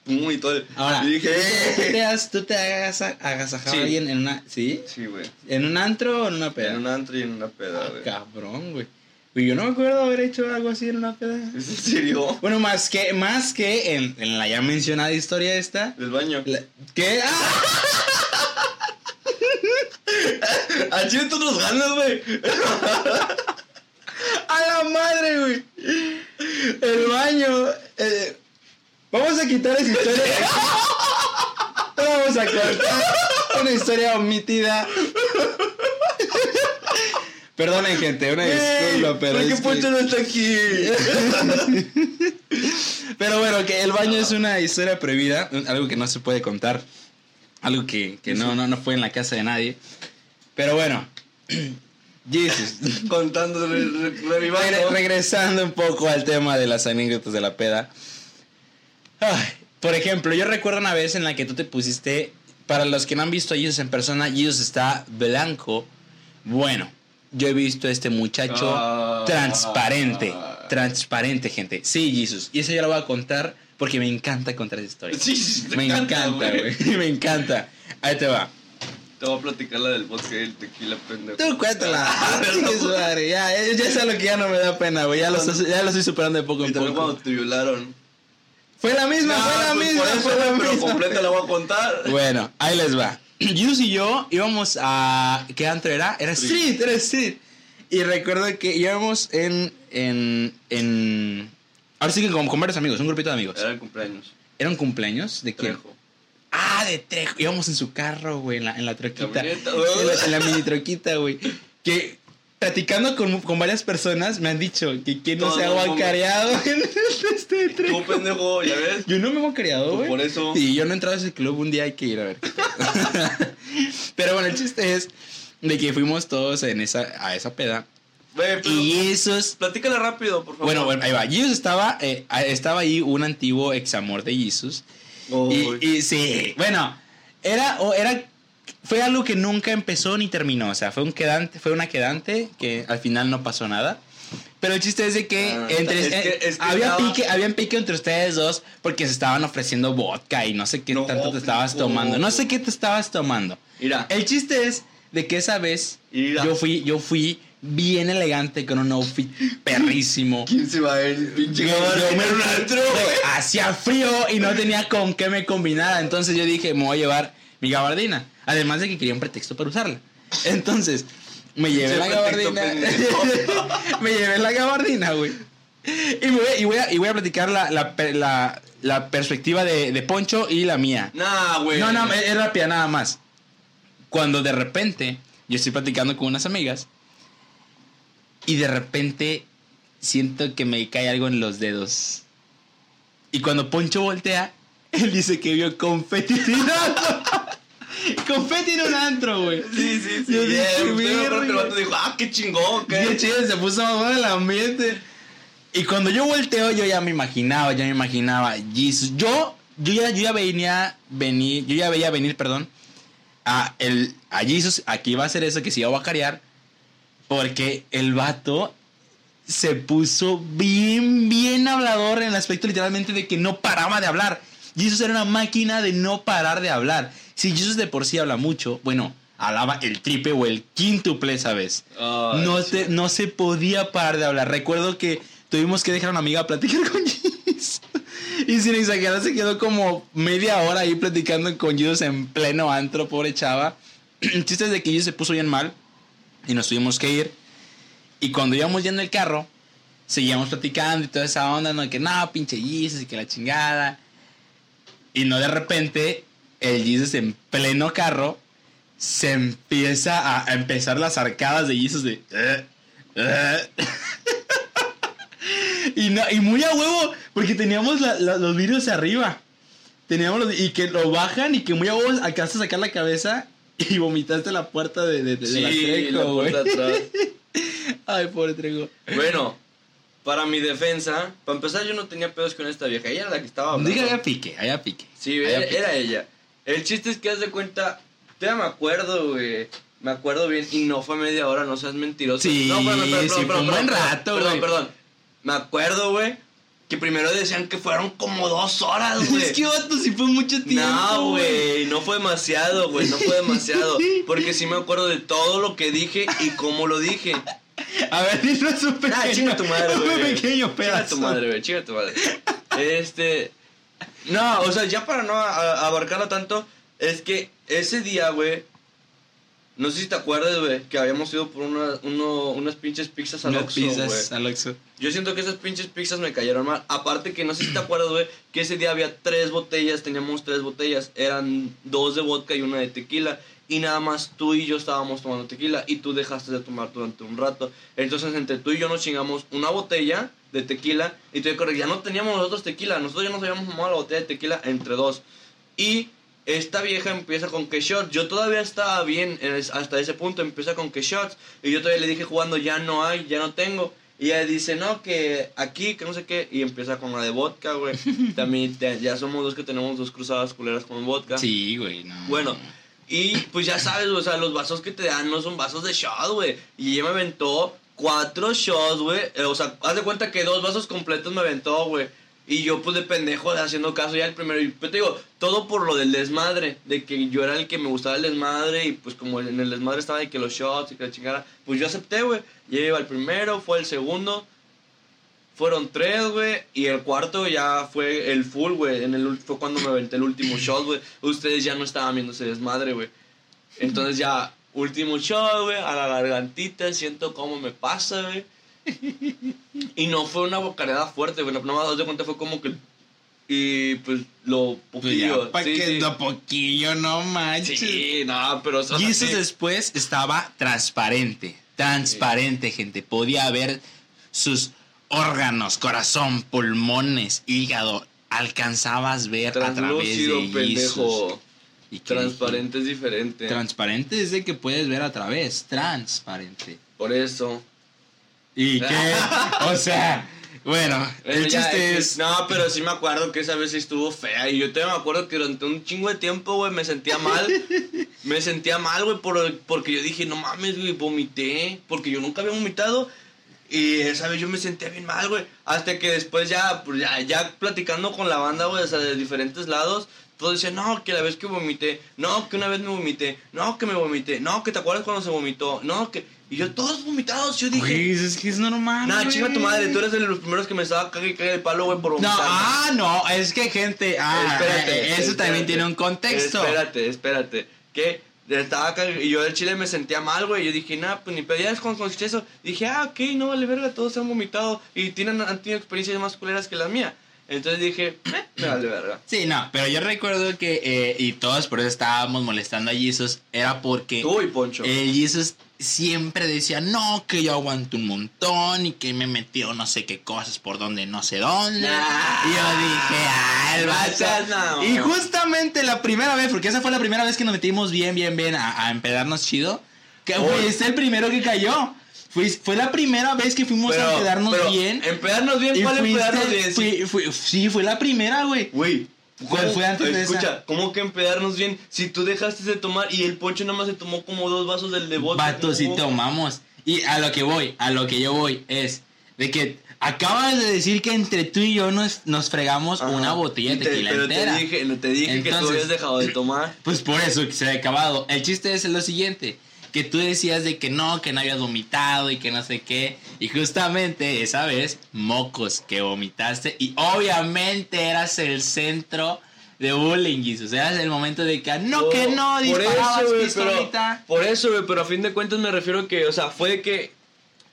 pum y todo. Ahora, y dije, ¿tú te "Eh". has, tú te has agasajado Sí. alguien en una. ¿Sí? Sí, güey. ¿En un antro o en una peda? En un antro y en una peda, Ah, güey. cabrón, güey. Güey, yo no me acuerdo haber hecho algo así en una peda. ¿Es en serio? Bueno, más que, más que en, en la ya mencionada historia esta. Del baño. la- ¿Qué? ¡Ah! ¿A chile tú nos ganas, güey? ¡A la madre, güey! El baño. eh, vamos a quitar esa historia. Vamos a cortar una historia omitida. Perdonen, gente, una disculpa, pero. ¿Por qué es que- no está aquí? Pero bueno, que el baño es una historia prohibida, algo que no se puede contar, algo que, que no, no, no fue en la casa de nadie. Pero bueno, Jesus. Contando, re- re- regresando un poco al tema de las anécdotas de la peda. Ay, por ejemplo, yo recuerdo una vez en la que tú te pusiste, para los que no han visto a Jesus en persona, Jesus está blanco. Bueno, yo he visto a este muchacho Ah. transparente. Transparente, gente. Sí, Jesus. Y eso yo lo voy a contar porque me encanta contar esa historia. Sí, sí, me encanta, güey. Me encanta. Ahí te va. Te voy a platicar la del vodka y el tequila, pendejo. Tú cuéntala. Ah, ya, ya, ya sé lo que ya no me da pena, güey. Ya lo, estoy- ya lo estoy superando de poco Y en también poco. cuando te violaron. Fue la misma, fue la pues misma, por eso, fue la pero misma. completa la voy a contar. Bueno, ahí les va. Yus y yo íbamos a. ¿Qué antro era? Era Street, era Street. Y recuerdo que íbamos en. en. en. Ahora sí que con, con varios amigos, un grupito de amigos. Era el cumpleaños. ¿Eran cumpleaños? ¿De quién? Trejo. Ah, de Trejo. Íbamos en su carro, güey, en la, en la troquita. La, en la mini troquita, güey. Que platicando con, con varias personas me han dicho que quién no se ha guacareado en este de Trejo. Tú, pendejo, ya ves. Yo no me he guacareado, Pues güey. por eso. Sí, yo no he entrado a ese club, un día hay que ir a ver. Pero bueno, el chiste es de que fuimos todos en esa, a esa peda. Pero. Y esos Platícale rápido, por favor. Bueno, bueno, ahí va. Jesus estaba, eh, estaba ahí un antiguo examor de Jesus. Uy. Y, y sí, bueno, era, o era, fue algo que nunca empezó ni terminó. O sea, fue un quedante, fue una quedante que al final no pasó nada. Pero el chiste es de que, Ah, entre, es que- eh, es que había, estaba- pique, había pique entre ustedes dos porque se estaban ofreciendo vodka y no sé qué No, tanto te estabas tomando. No sé qué te estabas tomando. Mira. El chiste es de que esa vez Mira. yo fui, yo fui bien elegante con un outfit perrísimo. ¿Quién se va a ir, pinche Yo- yo me- un antro? Hacía frío y no tenía con qué me combinara. Entonces yo dije, me voy a llevar mi gabardina. Además de que quería un pretexto para usarla. Entonces, me llevé la gabardina. me llevé la gabardina, güey. Y, me voy, y, voy a, y voy a platicar la, la, la- la perspectiva de, de Poncho y la mía. Nah, güey. No, no, es rápida nada más. Cuando de repente yo estoy platicando con unas amigas y de repente siento que me cae algo en los dedos. Y cuando Poncho voltea, él dice que vio confeti tirado. confeti en un antro, güey. Sí, sí, sí. Yo dije, que el vato dijo, ah, qué chingón, qué. Qué chido, se puso más bueno el ambiente. Y cuando yo volteo, yo ya me imaginaba, ya me imaginaba, Jesus. Yo, yo ya, yo ya venía, venir, yo ya veía venir, perdón, a, el, a Jesus, aquí iba a hacer eso, que se iba a guacarear, porque el vato se puso bien, bien hablador en el aspecto literalmente de que no paraba de hablar. Jesus era una máquina de no parar de hablar. Si Jesus de por sí habla mucho, bueno, hablaba el triple o el quíntuple, ¿sabes? Ay, no, sí. te- no se podía parar de hablar. Recuerdo que tuvimos que dejar a una amiga a platicar con Jesus. Y sin exagerar, se quedó como media hora ahí platicando con Jesus en pleno antro, pobre chava. El chiste es de que Jesus se puso bien mal y nos tuvimos que ir. Y cuando íbamos ya en el carro, seguíamos platicando y toda esa onda, ¿no? Que no, pinche Jesus y que la chingada. Y no de repente, el Jesus en pleno carro se empieza a, a empezar las arcadas de Jesus de. "Eh, eh". y, no, y muy a huevo, porque teníamos la- la- los vidrios arriba. Teníamos los- y que lo bajan y que muy a huevo alcanzas a sacar la cabeza y vomitaste la puerta de, de, de Sí, la puerta atrás. Ay, pobre Trejo. Bueno, para mi defensa, para empezar, yo no tenía pedos con esta vieja. Ella era la que estaba hablando. Diga, allá pique, allá pique. Sí, Allá era, pique. era ella. El chiste es que haz de cuenta, todavía me acuerdo, güey. Me acuerdo bien, y no fue media hora, no seas mentiroso. Sí, no, perdón, perdón, sí, perdón, fue un perdón, buen perdón, rato, Perdón, güey. perdón. Me acuerdo, güey, que primero decían que fueron como dos horas, güey. Es que vato, si fue mucho tiempo. No, güey, no fue demasiado, güey, no fue demasiado. Porque sí me acuerdo de todo lo que dije y cómo lo dije. A ver, dinos un pequeño. Ah, chinga tu madre, un güey. pequeño Chinga pedazo. tu madre, güey, chinga tu madre. Este. No, o sea, ya para no abarcarlo tanto, es que ese día, güey. No sé si te acuerdas, güey, que habíamos ido por una, uno, unas pinches pizzas al Oxxo, güey. pizzas al Oxxo. Yo siento que esas pinches pizzas me cayeron mal. Aparte que no sé si te acuerdas, güey, que ese día había tres botellas, teníamos tres botellas. Eran dos de vodka y una de tequila. Y nada más tú y yo estábamos tomando tequila y tú dejaste de tomar durante un rato. Entonces entre tú y yo nos chingamos una botella de tequila y tú ya ya no teníamos nosotros tequila. Nosotros ya nos habíamos tomado la botella de tequila entre dos. Y esta vieja empieza con que shots. Yo todavía estaba bien hasta ese punto. Empieza con que shots. Y yo todavía le dije jugando, ya no hay, ya no tengo. Y ella dice, no, que aquí, que no sé qué. Y empieza con la de vodka, güey. También te- ya somos dos que tenemos dos cruzadas culeras con vodka. Sí, güey, no. Bueno, y pues ya sabes, o sea, los vasos que te dan no son vasos de shot, güey. Y ella me aventó cuatro shots, güey. Eh, o sea, haz de cuenta que dos vasos completos me aventó, güey. Y yo, pues, de pendejo, haciendo caso ya el primero. Y pues te digo, todo por lo del desmadre. De que yo era el que me gustaba el desmadre. Y pues, como en el desmadre estaba de que los shots y que la chingada. Pues yo acepté, güey. Ya iba el primero, fue el segundo. Fueron tres, güey. Y el cuarto ya fue el full, güey. En el, fue cuando me aventé el último shot, güey. Ustedes ya no estaban viendo ese desmadre, güey. Entonces ya, último shot, güey. A la gargantita, siento cómo me pasa, güey. y no fue una bocareada fuerte, güey. Nada más de cuenta fue como que. Y pues lo Pues poquillo. ya, pa' sí, que sí. lo poquillo, no manches. Sí, no, pero. o sea, Y eso sí. después estaba transparente. Transparente, gente. Podía ver sus órganos, corazón, pulmones, hígado. Alcanzabas ver a través de Jesus. Pendejo. ¿Y qué Transparente es diferente. Transparente es de que puedes ver a través. Transparente. Por eso. ¿Y qué? o sea, bueno, el ya, chiste es. No, pero sí me acuerdo que esa vez sí estuvo fea. Y yo todavía me acuerdo que durante un chingo de tiempo, güey, me sentía mal. me sentía mal, güey, por, porque yo dije, no mames, güey, vomité. Porque yo nunca había vomitado. Y esa vez yo me sentía bien mal, güey. Hasta que después ya, pues ya, ya platicando con la banda, güey, o sea, de diferentes lados. Todos decían, no, que la vez que vomité, no, que una vez me vomité, no, que me vomité, no, que te acuerdas cuando se vomitó, no, que... Y yo, todos vomitados, yo dije... Güey, es que es normal. Nah, güey. chinga tu madre, tú eres de los primeros que me estaba cague y cague el palo, güey, por No, vomitar. ah, no, es que gente, ah, eh, eso también espérate. tiene un contexto. Espérate, espérate. Que estaba y yo del chile me sentía mal, güey. Yo dije, nah, pues ni pedías con con eso. Dije, ah, ok, no vale verga, todos se han vomitado y tienen, han tenido experiencias más culeras que las mías. Entonces dije, eh, me vale verga. Sí, no, pero yo recuerdo que, eh, y todos por eso estábamos molestando a Jesus, era porque Tú y Poncho. el Jesus siempre decía, no, que yo aguanto un montón y que me metió no sé qué cosas por donde no sé dónde. Nah. y yo dije, ah, el No vato". mamón. Y justamente la primera vez, porque esa fue la primera vez que nos metimos bien, bien, bien a, a empedarnos chido, que Oh. fuiste el primero que cayó. Fue, fue la primera vez que fuimos a empedarnos pero, bien. Empedarnos bien, ¿cuál fuiste- empedarnos bien? Sí. fui- fui- sí, fue la primera, güey. Güey. ¿Cuál ¿cómo- fue antes de Escucha, esa? ¿cómo que empedarnos bien? Si tú dejaste de tomar y el Poncho nada más se tomó como dos vasos del de vodka. Vato, si tomamos. Y a lo que voy, a lo que yo voy es de que acabas de decir que entre tú y yo nos, nos fregamos Ajá. una botella de te- tequila pero entera. te dije, te dije que tú Entonces- habías dejado de tomar. Pues por eso que se ha acabado. El chiste es lo siguiente. Que tú decías de que no, que no habías vomitado y que no sé qué. Y justamente esa vez, mocos que vomitaste. Y obviamente eras el centro de bullying, Jesus. Eras el momento de que no, que no, Por disparabas güey, pistolita. pero, por eso, güey, pero a fin de cuentas me refiero que, o sea, fue que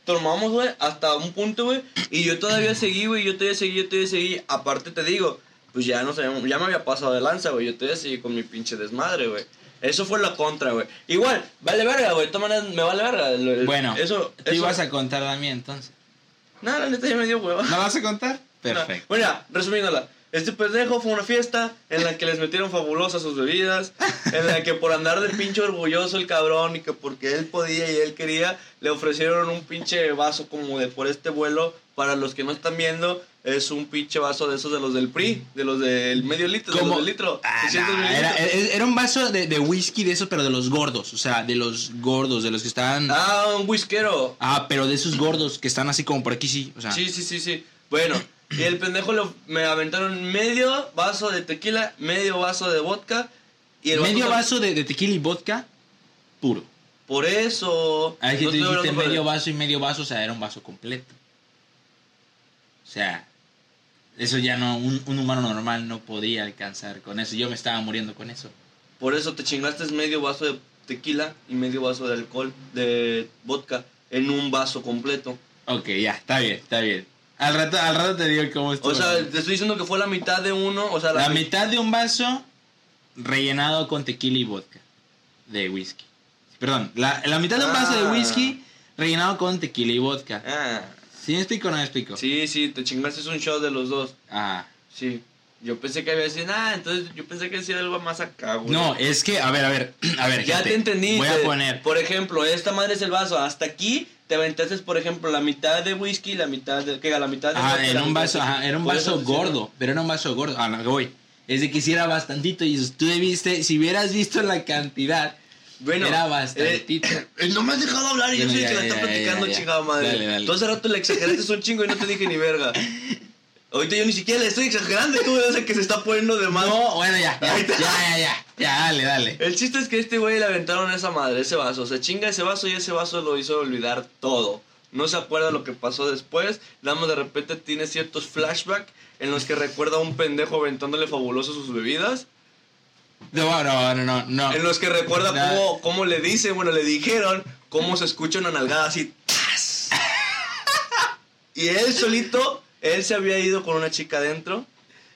tomamos, güey, hasta un punto, güey, y yo todavía seguí, güey, yo todavía seguí, yo todavía seguí. Aparte te digo, pues ya no sabíamos, ya me había pasado de lanza, güey, yo todavía seguí con mi pinche desmadre, güey. Eso fue la contra, güey. Igual, vale verga, güey, maneras me vale verga. Bueno, eso, tú eso- ibas a contar a mí entonces. No, la neta ya me dio hueva. ¿No vas a contar? Perfecto. Bueno, ya, resumiéndola. Este pendejo fue una fiesta en la que les metieron fabulosas sus bebidas, en la que por andar de pinche orgulloso el cabrón y que porque él podía y él quería, le ofrecieron un pinche vaso como de por este vuelo. Para los que no están viendo, es un pinche vaso de esos de los del PRI, de los del medio litro, de los del litro. Ah, 600 nah, era, era- un vaso de, de whisky de esos, pero de los gordos. O sea, de los gordos, de los que están. Ah, Ah, un whiskero. pero de esos gordos que están así como por aquí, sí. O sea, Sí, sí, sí, sí. Bueno, y el pendejo lo- me aventaron medio vaso de tequila, medio vaso de vodka. Y el medio vaso de, de tequila y vodka puro. Por eso. Ahí que no dijiste medio vaso y medio vaso, o sea, era un vaso completo. O sea, eso ya no, un, un humano normal no podía alcanzar con eso. Yo me estaba muriendo con eso. Por eso te chingaste medio vaso de tequila y medio vaso de alcohol, de vodka, en un vaso completo. Ok, ya, está bien, está bien. Al rato, al rato te digo cómo estuvo. O sea, te estoy diciendo que fue la mitad de uno, o sea, La mi- mitad de un vaso rellenado con tequila y vodka de whisky. Perdón, la, la mitad de un vaso de Ah. whisky rellenado con tequila y vodka. Ah, ¿Sí me explico o no me explico? sí, sí, te chingaste un shot de los dos. Ah. Sí. Yo pensé que había sido, ah, entonces yo pensé que decía algo más acá, güey. No, es que, a ver, a ver, a ver. Ya gente, te entendí. Voy a poner. Por ejemplo, esta madre es el vaso. Hasta aquí te aventaste, por ejemplo, la mitad de whisky, la mitad de. ¿Qué? La mitad de. Ajá, la un vaso, ajá, era un vaso gordo, pero era un vaso gordo. Ah, no, voy. Es de que hiciera bastantito y tú debiste, si hubieras visto la cantidad, Bueno, era bastantito. eh, no me has dejado hablar y yo soy el que la está platicando, chingada madre. Dale, dale. Tú hace rato le exageraste un chingo y no te dije ni verga. Ahorita yo ni siquiera le estoy exagerando tú ves el que se está poniendo de más. No, bueno, ya, ya, ya, ya, ya, ya, dale, dale. El chiste es que este güey le aventaron esa madre, ese vaso. Se chinga ese vaso y ese vaso lo hizo olvidar todo. No se acuerda lo que pasó después. Más de repente tiene ciertos flashbacks en los que recuerda a un pendejo aventándole fabuloso sus bebidas. No, no, no, no, no. En los que recuerda cómo, cómo le dice, bueno, le dijeron cómo se escucha una nalgada así. ¡tas! Y él solito, él se había ido con una chica adentro.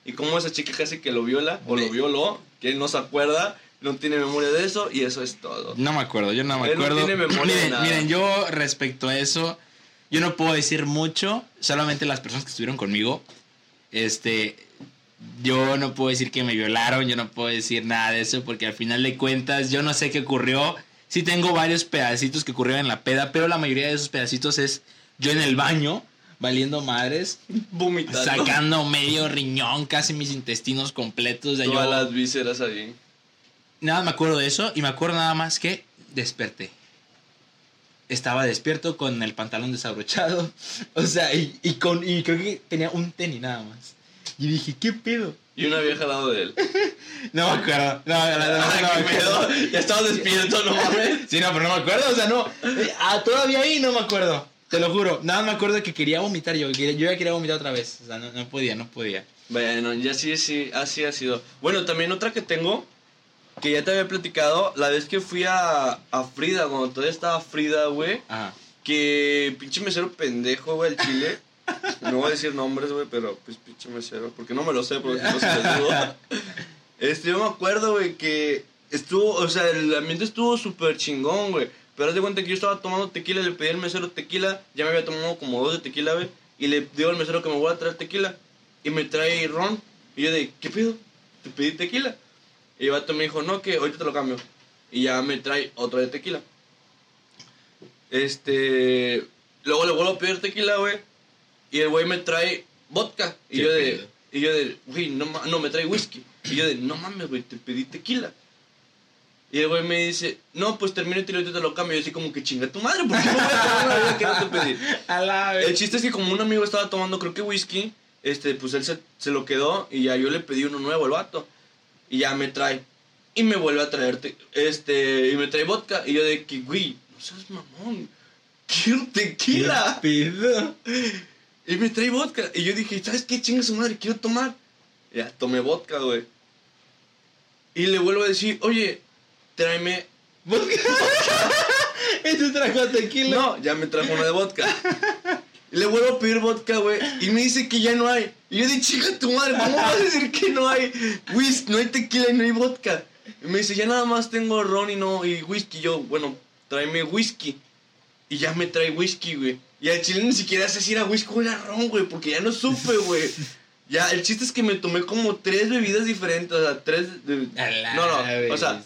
Y como esa chica casi que lo viola, o lo violó, que él no se acuerda, no tiene memoria de eso, y eso es todo. No me acuerdo, yo no me Él no acuerdo. tiene memoria de miren, nada. miren, yo respecto a eso, yo no puedo decir mucho, solamente las personas que estuvieron conmigo, este, yo no puedo decir que me violaron, yo no puedo decir nada de eso, porque al final de cuentas yo no sé qué ocurrió. Sí tengo varios pedacitos que ocurrieron en la peda, pero la mayoría de esos pedacitos es yo en el baño, valiendo madres, Vomitando. sacando medio riñón, casi mis intestinos completos. De Todas yo, las vísceras ahí. Nada me acuerdo de eso y me acuerdo nada más que desperté. Estaba despierto con el pantalón desabrochado. O sea, y, y con, y creo que tenía un tenis nada más. Y dije, ¿qué pedo? Y una vieja al lado de él. No me acuerdo. No, no, no, no, no Ah, me qué acuerdo. pedo. Ya estaba despierto, no mames. Sí, no, pero no me acuerdo. O sea, no. Ah, todavía ahí no me acuerdo. Te lo juro. Nada me acuerdo que quería vomitar yo. Yo ya quería vomitar otra vez. O sea, no, no podía, no podía. Bueno, ya sí, sí, así ha sido. Bueno, también otra que tengo, que ya te había platicado, la vez que fui a, a Frida, cuando todavía estaba Frida, güey, Ajá. que pinche mesero pendejo, güey, el chile. No voy a decir nombres, güey, pero pues pinche mesero, porque no me lo sé, porque no se les digo. Este, yo me acuerdo, güey, que estuvo, o sea, el ambiente estuvo súper chingón, güey. Pero haz de cuenta que yo estaba tomando tequila, le pedí al mesero tequila, ya me había tomado como dos de tequila, güey, y le digo al mesero que me voy a traer tequila, y me trae ron, y yo de, ¿qué pedo? Te pedí tequila. Y el vato me dijo, no, que ahorita te lo cambio. Y ya me trae otra de tequila. Este, luego le vuelvo a pedir tequila, güey, y el güey me trae vodka, y ¿Qué yo de, y yo de, güey, no, no, me trae whisky. Y yo de, no mames, güey, te pedí tequila. Y el güey me dice, no, pues termina y te lo cambio. Y yo así como que chinga tu madre, ¿por qué no voy a tomar una bebida que no te pedí? A la El chiste es que como un amigo estaba tomando, creo que whisky, este, pues él se, se lo quedó y ya yo le pedí uno nuevo al vato. Y ya me trae. Y me vuelve a traerte, este, y me trae vodka. Y yo de que, güey, no seas mamón, quiero tequila. pedo? Y me trae vodka. Y yo dije, ¿sabes qué? Chinga su madre, quiero tomar. Y ya, tomé vodka, güey. Y le vuelvo a decir, oye, tráeme. ¿Y tú trajo tequila? No, ya me trajo una de vodka. Y le vuelvo a pedir vodka, güey. Y me dice que ya no hay. Y yo dije, chinga tu madre, ¿cómo vas a decir que no hay whisky, no hay tequila y no hay vodka? Y me dice, ya nada más tengo ron y no, y whisky. Yo, bueno, tráeme whisky. Y ya me trae whisky, güey. Y al chile ni siquiera sé si era whisky o era ron, güey, porque ya no supe, güey. Ya, el chiste es que me tomé como tres bebidas diferentes, o sea, tres... de- no, no, o sea,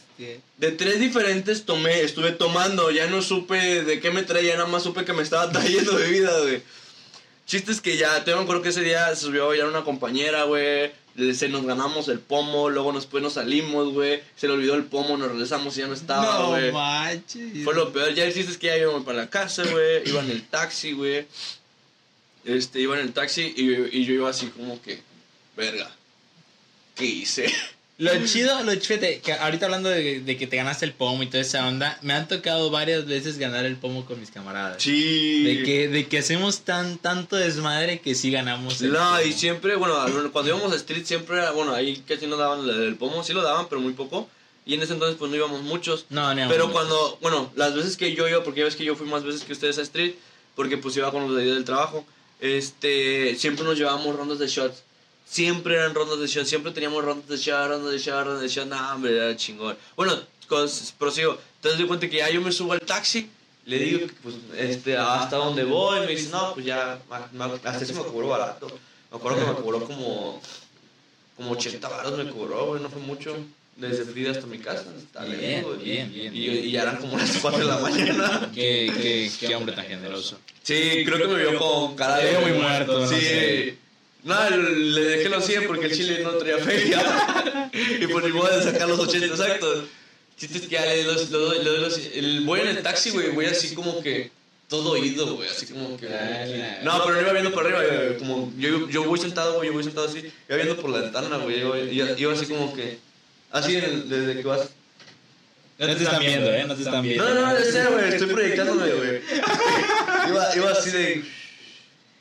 de tres diferentes tomé, estuve tomando, ya no supe de qué me traía, nada más supe que me estaba trayendo bebida, güey. Chiste es que ya, te me acuerdo que ese día se subió a bailar una compañera, güey. Se nos ganamos el pomo, luego después nos salimos, güey. Se le olvidó el pomo, nos regresamos y ya no estaba, no güey. manches. Fue lo peor. Ya es que ya íbamos para la casa, güey. Iba en el taxi, güey. Este, iba en el taxi y, y yo iba así como que, verga, ¿qué hice? Lo chido, lo chfete, que ahorita hablando de, de que te ganaste el pomo y toda esa onda, me han tocado varias veces ganar el pomo con mis camaradas. Sí. De que, de que hacemos tan tanto desmadre que sí ganamos el No, pomo. y siempre, bueno, cuando íbamos a Street siempre, era- bueno, ahí casi no daban el, pomo, sí lo daban, pero muy poco. Y en ese entonces pues no íbamos muchos. No, no, Pero cuando, bueno, las veces que yo iba, porque ya ves que yo fui más veces que ustedes a Street, porque pues iba con los de ahí del trabajo, este, siempre nos llevábamos rondas de shots. Siempre eran rondas de shots, siempre teníamos rondas de shots, rondas de shots, rondas de shots, no, hombre, era chingón. Bueno, prosigo, das de cuenta que ya yo me subo al taxi, le digo, que, pues, este, hasta dónde voy, me dice, no, pues ya, ma- ma- hasta eso me cobró barato. Me acuerdo que me cobró como, como 80 baros me cobró, güey, no fue mucho. Desde Frida hasta mi casa, está Bien, lejos, güey. bien, bien, Y, bien. y ya eran como las 4 de la mañana. Qué, qué, qué hombre tan generoso. Sí, creo que me vio con cara de... Muy muerto, no Sí. sé. No, le dejé los 100 porque el chile no traía feria. y por ni modo de sacar los 80 exactos. Chiste es que ya le doy los, doy los- el, voy en el taxi, güey, voy así como que todo oído, güey, así como que... No, pero no iba viendo por arriba, güey, como yo, yo voy sentado, güey, yo voy sentado así, iba viendo por la ventana, güey, yo, yo- iba así como que... Así en el- desde que vas... No te están viendo, ¿eh? No te están viendo. No, no, de serio, güey, estoy proyectándome, güey. Iba, iba así de...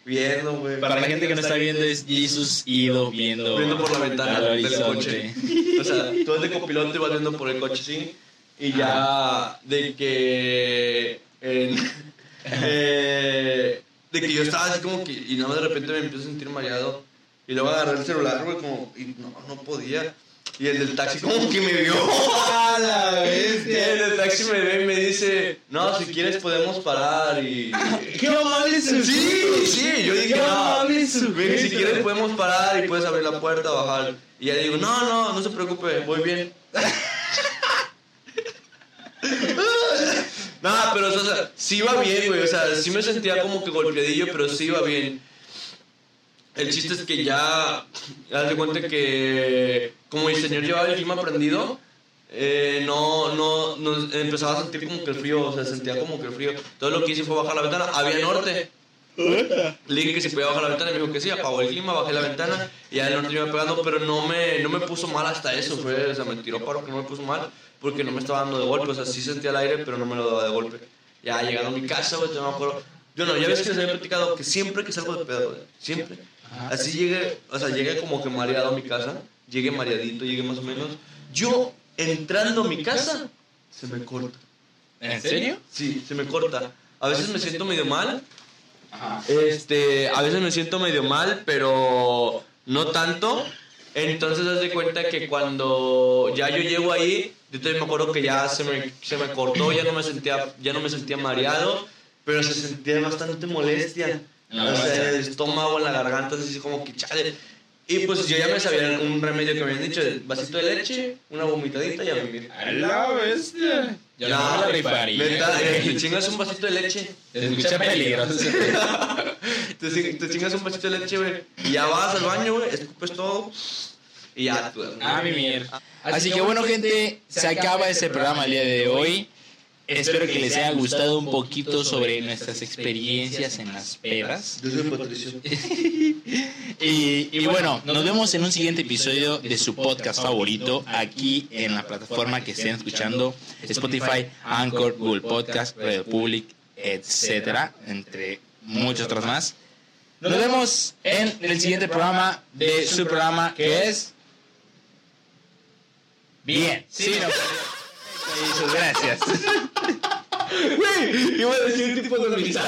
Viendo, güey. Para la gente que no está viendo es Jesus ido viendo, Viendo por la ventana del horizonte. O sea, tú vas de copiloto y vas viendo por el coche, sí. Y ya de que... en- eh, de que yo estaba así como que, y nada más de repente me empiezo a sentir mareado. Y luego agarré el celular, güey, como, y no, no podía. Y el del taxi como que me vio. ¡A la bestia! Y el del taxi me ve y me dice, no, si quieres podemos parar y... ¡Qué amable su Sí, sí, yo dije, ¡Qué no, amable su si quieres podemos parar y puedes abrir la puerta, bajar. Y ya digo, no, no, no se preocupe, voy bien. Nada, pero o sea, sí iba bien, güey, o sea, sí me sentía como que golpeadillo, pero sí iba bien. El chiste es que ya, haz de cuenta que como el señor llevaba el clima prendido, eh, no, no, no, empezaba a sentir como que el frío, o sea, sentía como que el frío. Todo lo que hice fue bajar la ventana, había norte. Le dije que si podía bajar la ventana y me dijo que sí, apagó el clima, bajé la ventana y ya el norte me iba pegando, pero no me, no me puso mal hasta eso, fue, o sea, me tiró paro que no me puso mal porque no me estaba dando de golpe, o sea, sí sentía el aire, pero no me lo daba de golpe. Ya llegando a mi casa, güey, no me acuerdo. Yo no, ya ves que les había platicado que siempre que salgo de pedo, güey, Así llegué, o sea, llegué como que mareado a mi casa, llegué mareadito, llegué más o menos. Yo, entrando a mi casa, se me corta. ¿En serio? Sí, se me corta. A veces me siento medio mal, este, a veces me siento medio mal, pero no tanto. Entonces, haz de cuenta que cuando ya yo llego ahí, yo me acuerdo que ya se me, se me cortó, ya no me sentía, ya no me sentía mareado, pero se sentía bastante molestia. En la garganta. el estómago, en la garganta, así como que chale. Y pues yo ya me sabía un remedio que me habían dicho, vasito de leche, una vomitadita y a vivir. ¡A la bestia! Yo no me la rifaría. Neta, eh, te chingas un vasito de leche. Se escucha peligroso. te, te chingas un vasito de leche, güey. Y ya vas al baño, güey, escupes todo. Y ya, tú. Ah, mi mierda. Así que bueno, gente, se acaba este programa el día de hoy. Espero que les haya gustado un poquito sobre nuestras experiencias en las pedas. Yo soy Patricio. Y, y bueno, nos vemos en un siguiente episodio de su podcast favorito aquí en la plataforma que estén escuchando, Spotify, Anchor, Google Podcast, Radio Public, etcétera, entre muchos otros más. Nos vemos en el siguiente programa de su programa que es Bien. Sí, no. Gracias. Güey, iba a tipo de amistad.